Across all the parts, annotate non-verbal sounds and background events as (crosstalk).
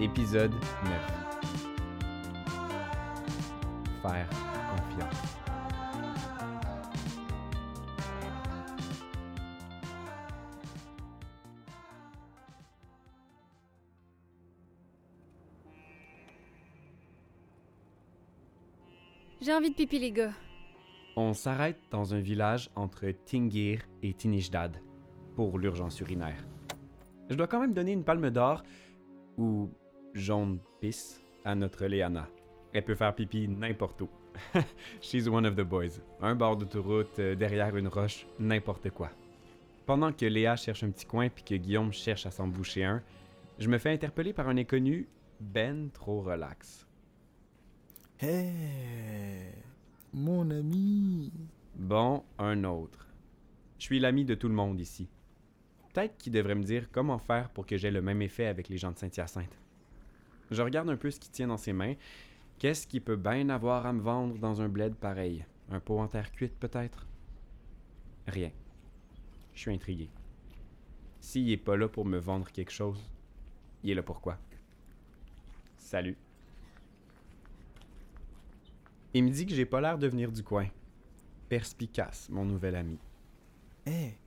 Épisode 9. Faire confiance. J'ai envie de pipi, les gars. On s'arrête dans un village entre Tingir et Tinishdad pour l'urgence urinaire. Je dois quand même donner une palme d'or ou jaune pisse à notre Léana. Elle peut faire pipi n'importe où. (laughs) She's one of the boys. Un bord d'autoroute, euh, derrière une roche, n'importe quoi. Pendant que Léa cherche un petit coin puis que Guillaume cherche à s'en boucher un, je me fais interpeller par un inconnu ben trop relax. Hé, mon ami. Bon, un autre. Je suis l'ami de tout le monde ici. Peut-être qu'il devrait me dire comment faire pour que j'aie le même effet avec les gens de Saint-Hyacinthe. Je regarde un peu ce qu'il tient dans ses mains. Qu'est-ce qu'il peut bien avoir à me vendre dans un bled pareil? Un pot en terre cuite, peut-être? Rien. Je suis intrigué. S'il est pas là pour me vendre quelque chose, il est là pourquoi Salut. Il me dit que j'ai pas l'air de venir du coin. Perspicace, mon nouvel ami. Hé,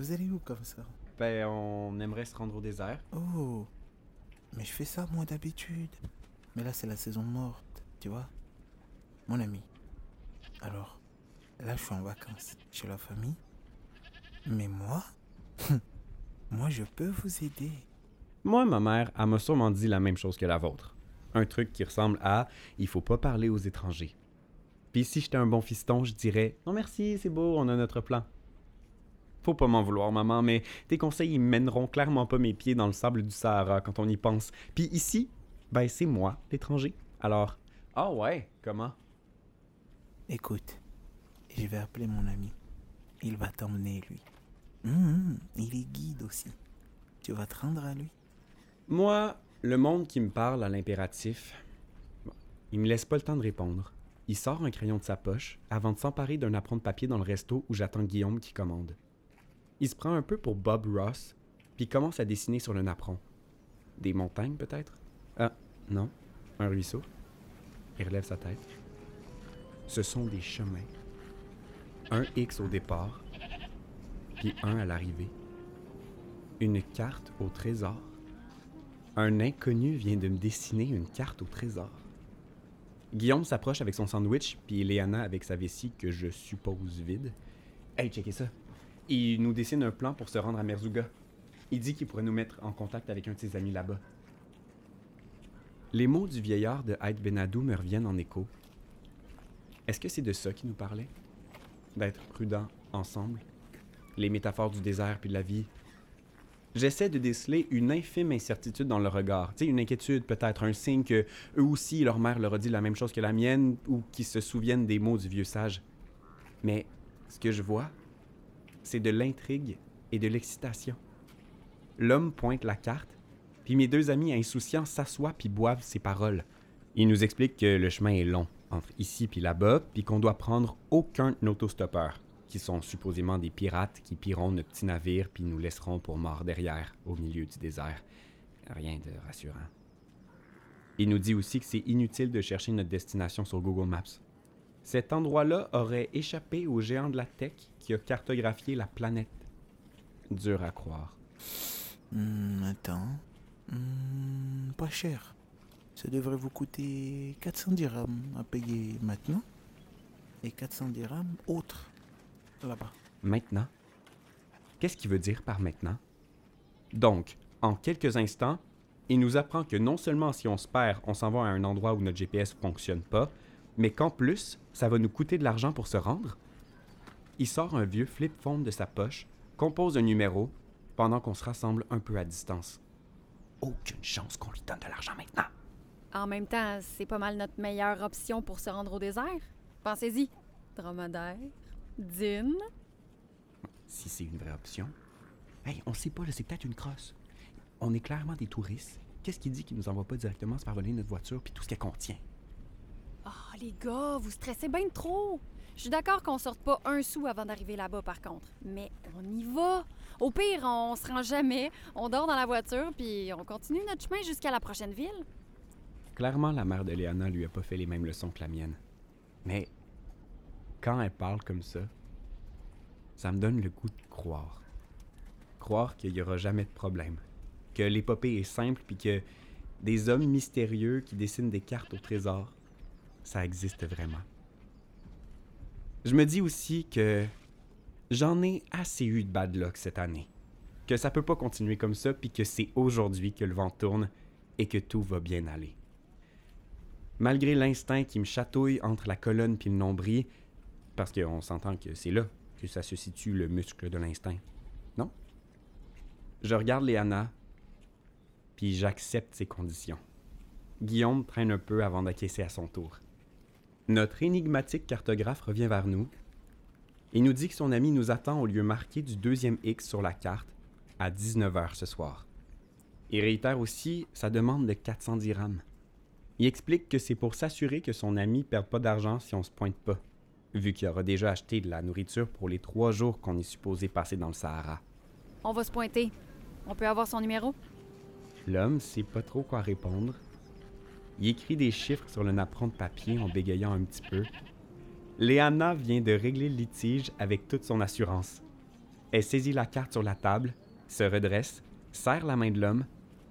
vous allez où comme ça? Ben, on aimerait se rendre au désert. Oh, mais je fais ça moi d'habitude. Mais là c'est la saison morte, tu vois. Mon ami. Alors, là je suis en vacances chez la famille. Mais moi, (laughs) moi je peux vous aider. Moi, ma mère, elle m'a sûrement dit la même chose que la vôtre. Un truc qui ressemble à il faut pas parler aux étrangers. Puis si j'étais un bon fiston, je dirais non merci, c'est beau, on a notre plan. Faut pas m'en vouloir, maman, mais tes conseils ils mèneront clairement pas mes pieds dans le sable du Sahara quand on y pense. Puis ici, ben c'est moi, l'étranger. Alors, ah ouais, comment? Écoute, je vais appeler mon ami. Il va t'emmener lui. Hum, il est guide aussi. Tu vas te rendre à lui. Moi, le monde qui me parle à l'impératif, il me laisse pas le temps de répondre. Il sort un crayon de sa poche avant de s'emparer d'un apron de papier dans le resto où j'attends Guillaume qui commande. Il se prend un peu pour Bob Ross, puis commence à dessiner sur le napperon. Des montagnes peut-être? Ah, non, un ruisseau. Il relève sa tête. Ce sont des chemins. Un X au départ, puis un à l'arrivée. Une carte au trésor. Un inconnu vient de me dessiner une carte au trésor. Guillaume s'approche avec son sandwich, puis Léana avec sa vessie que je suppose vide. Hey, checkez ça. Il nous dessine un plan pour se rendre à Merzouga. Il dit qu'il pourrait nous mettre en contact avec un de ses amis là-bas. Les mots du vieillard de Haït Benadou me reviennent en écho. Est-ce que c'est de ça qu'il nous parlait? D'être prudents ensemble? Les métaphores du désert puis de la vie? J'essaie de déceler une infime incertitude dans le regard. Tu sais, une inquiétude, peut-être, un signe que eux aussi, leur mère leur a dit la même chose que la mienne, ou qu'ils se souviennent des mots du vieux sage. Mais ce que je vois, c'est de l'intrigue et de l'excitation. L'homme pointe la carte, puis mes deux amis insouciants s'assoient puis boivent ses paroles. Il nous explique que le chemin est long, entre ici puis là-bas, puis qu'on doit prendre aucun autostoppeur qui sont supposément des pirates qui pilleront notre petit navire puis nous laisseront pour morts derrière, au milieu du désert. Rien de rassurant. Il nous dit aussi que c'est inutile de chercher notre destination sur Google Maps. Cet endroit-là aurait échappé au géant de la tech qui a cartographié la planète. Dur à croire. Hum, attends. Hum, pas cher. Ça devrait vous coûter 400 dirhams à payer maintenant. Et 400 dirhams autres là-bas. Maintenant? Qu'est-ce qu'il veut dire par maintenant? Donc, en quelques instants, il nous apprend que non seulement si on se perd, on s'en va à un endroit où notre GPS fonctionne pas, mais qu'en plus, ça va nous coûter de l'argent pour se rendre. Il sort un vieux flip phone de sa poche, compose un numéro, pendant qu'on se rassemble un peu à distance. Aucune chance qu'on lui donne de l'argent maintenant. En même temps, c'est pas mal notre meilleure option pour se rendre au désert. Pensez-y. Dromadaire, dîne. Si c'est une vraie option. Hey, on sait pas, c'est peut-être une crosse. On est clairement des touristes. Qu'est-ce qui dit qu'il nous envoie pas directement se faire voler notre voiture puis tout ce qu'elle contient? Les gars, vous stressez bien trop. Je suis d'accord qu'on sorte pas un sou avant d'arriver là-bas, par contre. Mais On y va. Au pire, on se rend jamais. On dort dans la voiture, puis on continue notre chemin jusqu'à la prochaine ville. Clairement, la mère de Léana lui a pas fait les mêmes leçons que la mienne. Mais quand elle parle comme ça, ça me donne le goût de croire. Croire qu'il n'y aura jamais de problème. Que l'épopée est simple, puis que des hommes mystérieux qui dessinent des cartes au trésor, ça existe vraiment. Je me dis aussi que j'en ai assez eu de bad luck cette année. Que ça peut pas continuer comme ça, puis que c'est aujourd'hui que le vent tourne et que tout va bien aller. Malgré l'instinct qui me chatouille entre la colonne puis le nombril, parce qu'on s'entend que c'est là que ça se situe le muscle de l'instinct. Non? Je regarde Léana, puis j'accepte ses conditions. Guillaume traîne un peu avant d'acquiescer à son tour. Notre énigmatique cartographe revient vers nous et nous dit que son ami nous attend au lieu marqué du deuxième X sur la carte à 19h ce soir. Il réitère aussi sa demande de 400 dirhams. Il explique que c'est pour s'assurer que son ami perde pas d'argent si on se pointe pas, vu qu'il aura déjà acheté de la nourriture pour les trois jours qu'on est supposé passer dans le Sahara. On va se pointer. On peut avoir son numéro? L'homme sait pas trop quoi répondre. Il écrit des chiffres sur le napperon de papier en bégayant un petit peu. Léana vient de régler le litige avec toute son assurance. Elle saisit la carte sur la table, se redresse, serre la main de l'homme,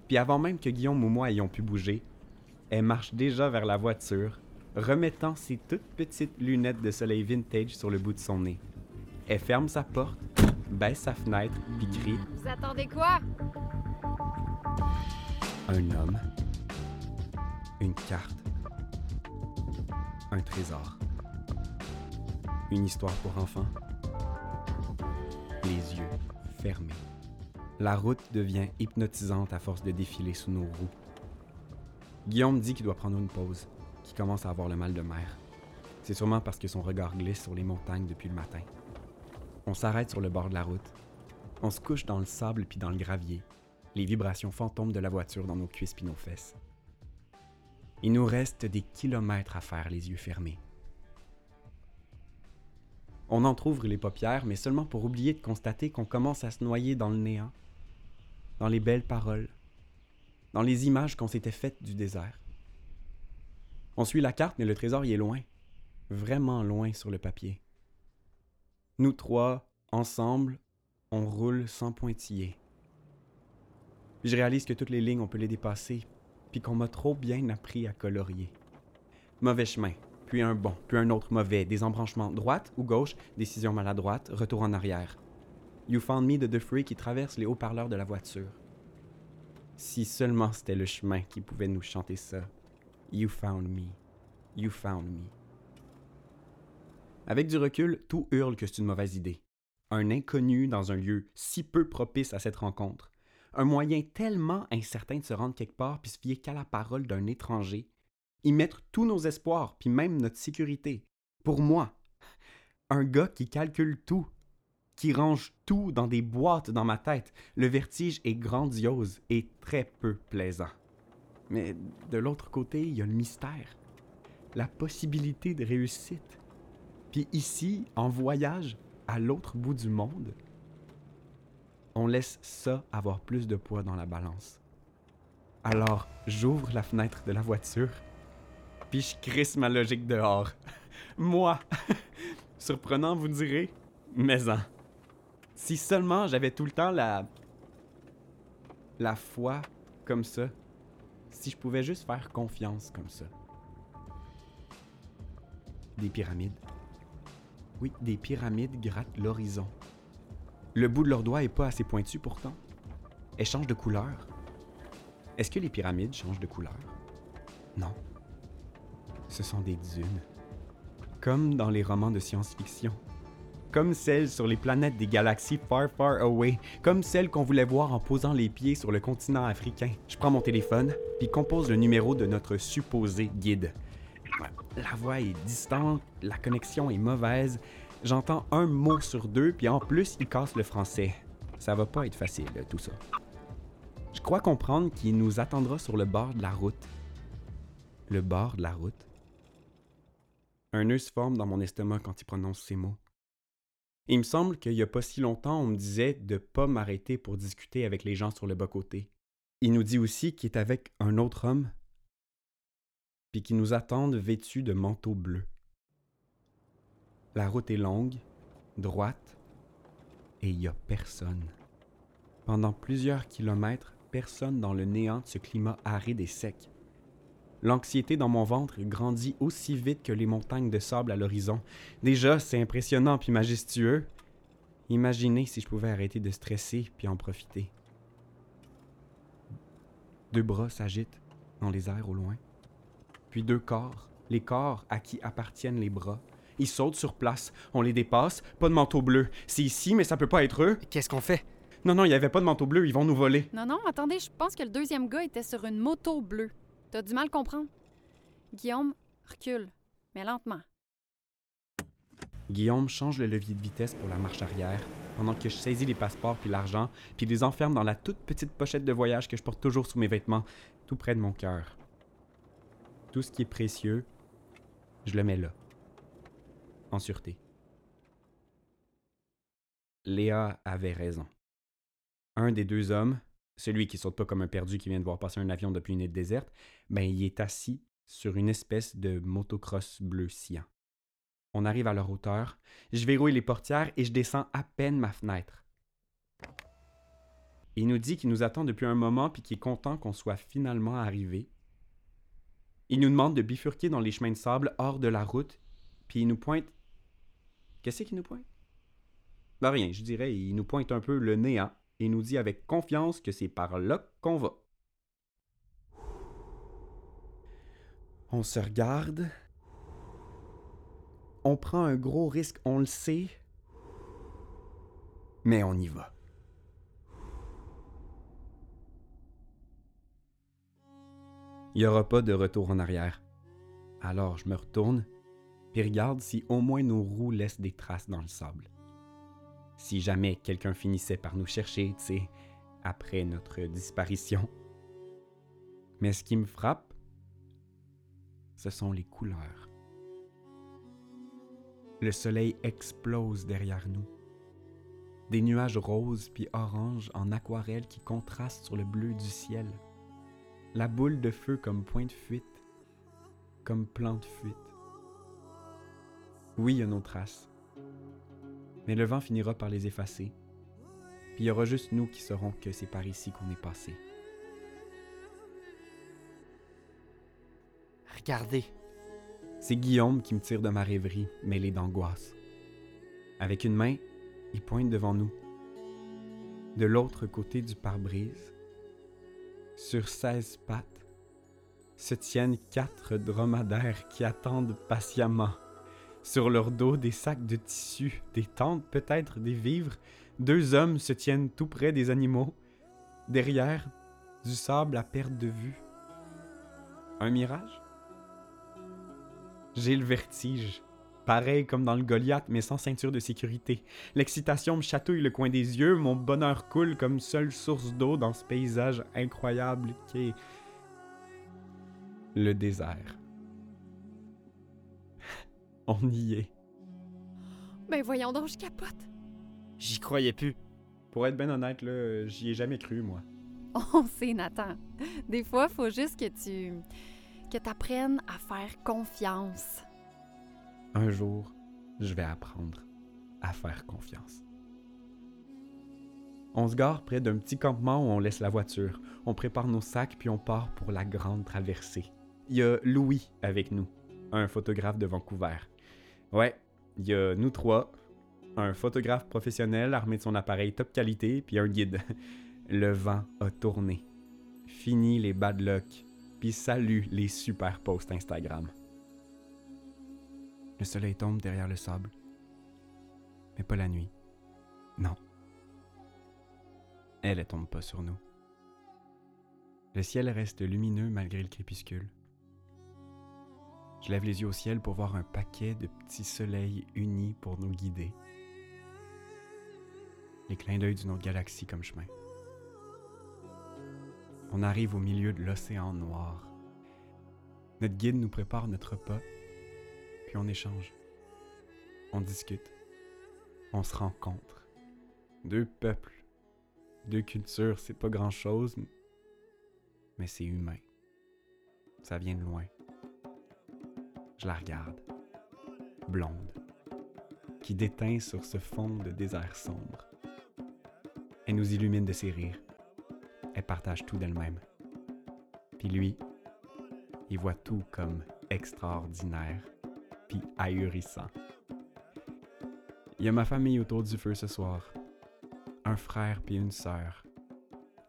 puis avant même que Guillaume ou moi ayons pu bouger, elle marche déjà vers la voiture, remettant ses toutes petites lunettes de soleil vintage sur le bout de son nez. Elle ferme sa porte, baisse sa fenêtre, puis crie Vous attendez quoi? Un homme, une carte, un trésor, une histoire pour enfants, les yeux fermés. La route devient hypnotisante à force de défiler sous nos roues. Guillaume dit qu'il doit prendre une pause, qu'il commence à avoir le mal de mer. C'est sûrement parce que son regard glisse sur les montagnes depuis le matin. On s'arrête sur le bord de la route. On se couche dans le sable puis dans le gravier, les vibrations fantômes de la voiture dans nos cuisses puis nos fesses. Il nous reste des kilomètres à faire les yeux fermés. On entr'ouvre les paupières, mais seulement pour oublier de constater qu'on commence à se noyer dans le néant, dans les belles paroles, dans les images qu'on s'était faites du désert. On suit la carte, mais le trésor y est loin, vraiment loin sur le papier. Nous trois, ensemble, on roule sans pointiller. Je réalise que toutes les lignes, on peut les dépasser, puis qu'on m'a trop bien appris à colorier. Mauvais chemin, puis un bon, puis un autre mauvais, des embranchements droite ou gauche, décision maladroite, retour en arrière. You Found Me de The qui traverse les haut-parleurs de la voiture. Si seulement c'était le chemin qui pouvait nous chanter ça. You found me. You found me. Avec du recul, tout hurle que c'est une mauvaise idée. Un inconnu dans un lieu si peu propice à cette rencontre. Un moyen tellement incertain de se rendre quelque part puis se fier qu'à la parole d'un étranger. Y mettre tous nos espoirs puis même notre sécurité. Pour moi, un gars qui calcule tout, qui range tout dans des boîtes dans ma tête. Le vertige est grandiose et très peu plaisant. Mais de l'autre côté, il y a le mystère, la possibilité de réussite. Puis ici, en voyage à l'autre bout du monde, on laisse ça avoir plus de poids dans la balance. Alors, j'ouvre la fenêtre de la voiture, puis je crisse ma logique dehors. (laughs) Moi! (laughs) Surprenant, vous direz, mais en. Si seulement j'avais tout le temps la. la foi comme ça. Si je pouvais juste faire confiance comme ça. Des pyramides. Oui, des pyramides grattent l'horizon. Le bout de leurs doigts est pas assez pointu pourtant. Elles changent de couleur. Est-ce que les pyramides changent de couleur? Non. Ce sont des dunes. Comme dans les romans de science-fiction comme celles sur les planètes des galaxies far far away, comme celles qu'on voulait voir en posant les pieds sur le continent africain. Je prends mon téléphone, puis compose le numéro de notre supposé guide. La voix est distante, la connexion est mauvaise, j'entends un mot sur deux, puis en plus, il casse le français. Ça va pas être facile, tout ça. Je crois comprendre qu'il nous attendra sur le bord de la route. Le bord de la route? Un nœud se forme dans mon estomac quand il prononce ces mots. Il me semble qu'il n'y a pas si longtemps, on me disait de pas m'arrêter pour discuter avec les gens sur le bas-côté. Il nous dit aussi qu'il est avec un autre homme, puis qu'il nous attendent vêtus de manteaux bleus. La route est longue, droite, et il n'y a personne. Pendant plusieurs kilomètres, personne dans le néant de ce climat aride et sec. L'anxiété dans mon ventre grandit aussi vite que les montagnes de sable à l'horizon. Déjà, c'est impressionnant puis majestueux. Imaginez si je pouvais arrêter de stresser puis en profiter. Deux bras s'agitent dans les airs au loin. Puis deux corps, les corps à qui appartiennent les bras. Ils sautent sur place, on les dépasse, pas de manteau bleu. C'est ici, mais ça peut pas être eux. Qu'est-ce qu'on fait? Non, non, il y avait pas de manteau bleu, ils vont nous voler. Non, non, attendez, je pense que le deuxième gars était sur une moto bleue. T'as du mal à comprendre? Guillaume, recule, mais lentement. Guillaume change le levier de vitesse pour la marche arrière, pendant que je saisis les passeports puis l'argent, puis les enferme dans la toute petite pochette de voyage que je porte toujours sous mes vêtements, tout près de mon cœur. Tout ce qui est précieux, je le mets là, en sûreté. Léa avait raison. Un des deux hommes, celui qui saute pas comme un perdu qui vient de voir passer un avion depuis une île déserte, ben il est assis sur une espèce de motocross bleu cyan. On arrive à leur hauteur, je verrouille les portières et je descends à peine ma fenêtre. Il nous dit qu'il nous attend depuis un moment puis qu'il est content qu'on soit finalement arrivé. Il nous demande de bifurquer dans les chemins de sable hors de la route, puis il nous pointe. Qu'est-ce qu'il nous pointe? Ben rien, je dirais, il nous pointe un peu le néant et nous dit avec confiance que c'est par là qu'on va. On se regarde. On prend un gros risque, on le sait. Mais on y va. Il n'y aura pas de retour en arrière. Alors je me retourne, puis regarde si au moins nos roues laissent des traces dans le sable. Si jamais quelqu'un finissait par nous chercher, tu sais, après notre disparition. Mais ce qui me frappe, ce sont les couleurs. Le soleil explose derrière nous. Des nuages roses puis oranges en aquarelle qui contrastent sur le bleu du ciel. La boule de feu comme point de fuite, comme plan de fuite. Oui, il y a nos traces. Mais le vent finira par les effacer. Puis il y aura juste nous qui saurons que c'est par ici qu'on est passé. Regardez. C'est Guillaume qui me tire de ma rêverie, mêlée d'angoisse. Avec une main, il pointe devant nous. De l'autre côté du pare-brise, sur seize pattes, se tiennent quatre dromadaires qui attendent patiemment. Sur leur dos, des sacs de tissu, des tentes, peut-être des vivres. Deux hommes se tiennent tout près des animaux. Derrière, du sable à perte de vue. Un mirage? J'ai le vertige. Pareil comme dans le Goliath, mais sans ceinture de sécurité. L'excitation me chatouille le coin des yeux, mon bonheur coule comme seule source d'eau dans ce paysage incroyable qu'est le désert. On y est. Ben voyons donc, je capote. J'y croyais plus. Pour être bien honnête, là, j'y ai jamais cru, moi. (laughs) On sait, Nathan. Des fois, faut juste que tu. que t'apprennes à faire confiance. Un jour, je vais apprendre à faire confiance. On se gare près d'un petit campement où on laisse la voiture. On prépare nos sacs puis on part pour la grande traversée. Il y a Louis avec nous, un photographe de Vancouver. Ouais, il y a nous trois, un photographe professionnel armé de son appareil top qualité puis un guide. (laughs) Le vent a tourné. Fini les bad luck, puis salut les super posts Instagram. Le soleil tombe derrière le sable. Mais pas la nuit. Non. Elle ne tombe pas sur nous. Le ciel reste lumineux malgré le crépuscule. Je lève les yeux au ciel pour voir un paquet de petits soleils unis pour nous guider. Les clins d'œil d'une autre galaxie comme chemin. On arrive au milieu de l'océan noir. Notre guide nous prépare notre repas, puis on échange. On discute. on se rencontre. Deux peuples, deux cultures, c'est pas grand-chose, mais c'est humain. Ça vient de loin. Je la regarde, blonde, qui déteint sur ce fond de désert sombre. Elle nous illumine de ses rires. Elle partage tout d'elle-même. Puis lui, il voit tout comme extraordinaire, puis ahurissant. Il y a ma famille autour du feu ce soir. Un frère puis une sœur.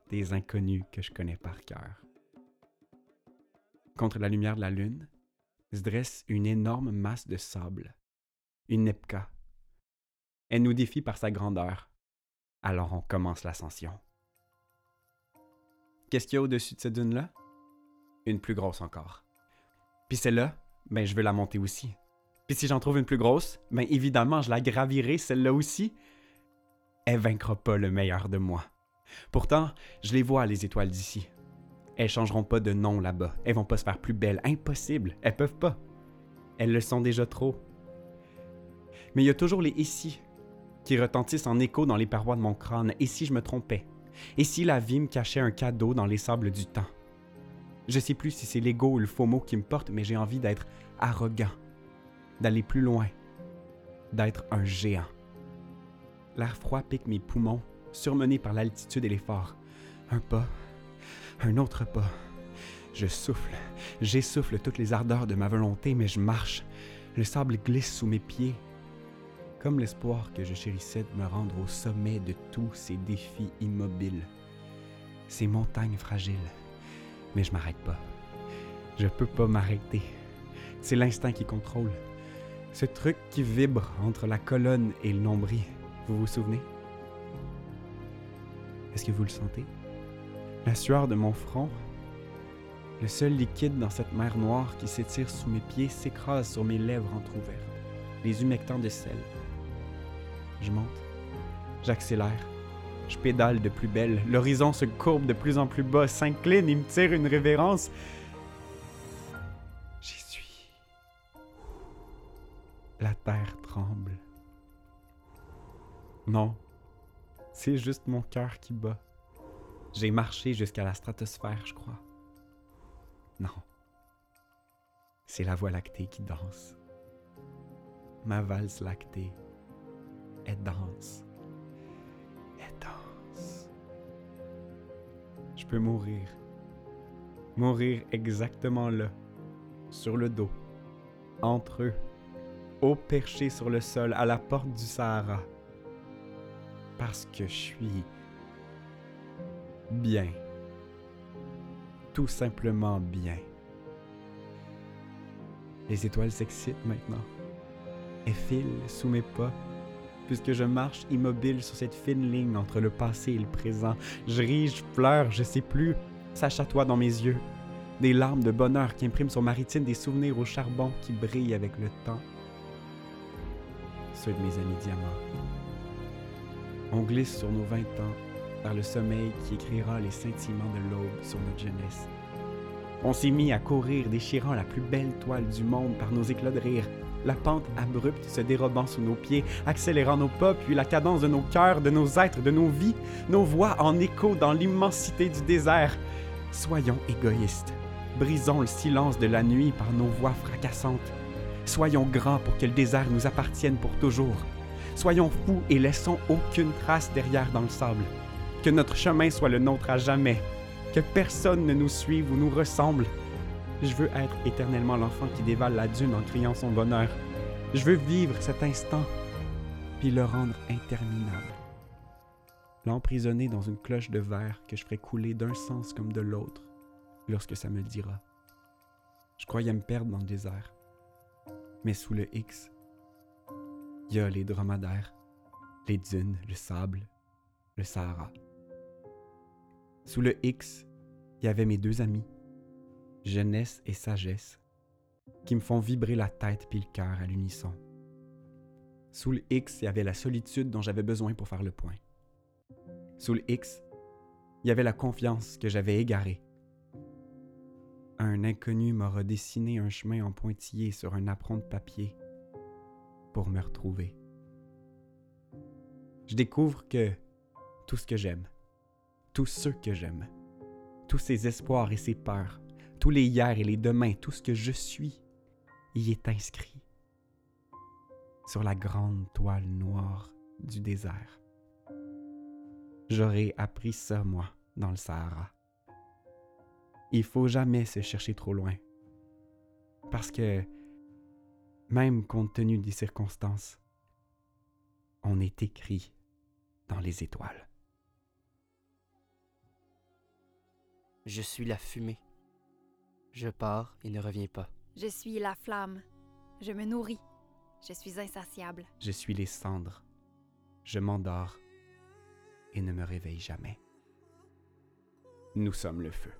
Des inconnus que je connais par cœur. Contre la lumière de la lune, se dresse une énorme masse de sable. Une Nepka. Elle nous défie par sa grandeur. Alors on commence l'ascension. Qu'est-ce qu'il y a au-dessus de cette dune-là? Une plus grosse encore. Puis celle-là, ben je veux la monter aussi. Puis si j'en trouve une plus grosse, ben évidemment je la gravirai celle-là aussi. Elle vaincra pas le meilleur de moi. Pourtant, je les vois les étoiles d'ici. Elles changeront pas de nom là-bas. Elles vont pas se faire plus belles. Impossible. Elles peuvent pas. Elles le sont déjà trop. Mais il y a toujours les ici qui retentissent en écho dans les parois de mon crâne. Et si je me trompais? Et si la vie me cachait un cadeau dans les sables du temps? Je sais plus si c'est l'ego ou le faux mot qui me porte, mais j'ai envie d'être arrogant, d'aller plus loin, d'être un géant. L'air froid pique mes poumons, surmené par l'altitude et l'effort. Un pas, un autre pas. Je souffle, j'essouffle toutes les ardeurs de ma volonté, mais je marche. Le sable glisse sous mes pieds, comme l'espoir que je chérissais de me rendre au sommet de tous ces défis immobiles, ces montagnes fragiles. Mais je m'arrête pas. Je peux pas m'arrêter. C'est l'instinct qui contrôle. Ce truc qui vibre entre la colonne et le nombril. Vous vous souvenez? Est-ce que vous le sentez? La sueur de mon front, le seul liquide dans cette mer noire qui s'étire sous mes pieds s'écrase sur mes lèvres entr'ouvertes, les humectants de sel. Je monte, j'accélère, je pédale de plus belle, l'horizon se courbe de plus en plus bas, s'incline et me tire une révérence. J'y suis. La terre tremble. Non, c'est juste mon cœur qui bat. J'ai marché jusqu'à la stratosphère, je crois. Non. C'est la voie lactée qui danse. Ma valse lactée. Elle danse. Elle danse. Je peux mourir. Mourir exactement là. Sur le dos. Entre eux. Haut perché sur le sol, à la porte du Sahara. Parce que je suis bien. Tout simplement bien. Les étoiles s'excitent maintenant. Elles filent sous mes pas, puisque je marche immobile sur cette fine ligne entre le passé et le présent. Je ris, je pleure, je sais plus. Ça chatoie dans mes yeux. Des larmes de bonheur qui impriment sur ma des souvenirs au charbon qui brillent avec le temps. Ceux de mes amis diamants. On glisse sur nos vingt ans vers le sommeil qui écrira les scintillements de l'aube sur notre jeunesse. On s'est mis à courir, déchirant la plus belle toile du monde par nos éclats de rire, la pente abrupte se dérobant sous nos pieds, accélérant nos pas, puis la cadence de nos cœurs, de nos êtres, de nos vies, nos voix en écho dans l'immensité du désert. Soyons égoïstes. Brisons le silence de la nuit par nos voix fracassantes. Soyons grands pour que le désert nous appartienne pour toujours. Soyons fous et laissons aucune trace derrière dans le sable. Que notre chemin soit le nôtre à jamais. Que personne ne nous suive ou nous ressemble. Je veux être éternellement l'enfant qui dévale la dune en criant son bonheur. Je veux vivre cet instant, puis le rendre interminable. L'emprisonner dans une cloche de verre que je ferai couler d'un sens comme de l'autre lorsque ça me le dira. Je croyais me perdre dans le désert. Mais sous le X, il y a les dromadaires, les dunes, le sable, le Sahara. Sous le X, il y avait mes deux amis, jeunesse et sagesse, qui me font vibrer la tête puis le cœur à l'unisson. Sous le X, il y avait la solitude dont j'avais besoin pour faire le point. Sous le X, il y avait la confiance que j'avais égarée. Un inconnu m'aura dessiné un chemin en pointillé sur un apron de papier pour me retrouver. je découvre que tout ce que j'aime, tous ceux que j'aime, tous ces espoirs et ces peurs, tous les hier et les demain, tout ce que je suis, y est inscrit sur la grande toile noire du désert. J'aurais appris ça, moi, dans le Sahara. Il faut jamais se chercher trop loin. Parce que, même compte tenu des circonstances, on est écrit dans les étoiles. Je suis la fumée. Je pars et ne reviens pas. Je suis la flamme. Je me nourris. Je suis insatiable. Je suis les cendres. Je m'endors et ne me réveille jamais. Nous sommes le feu.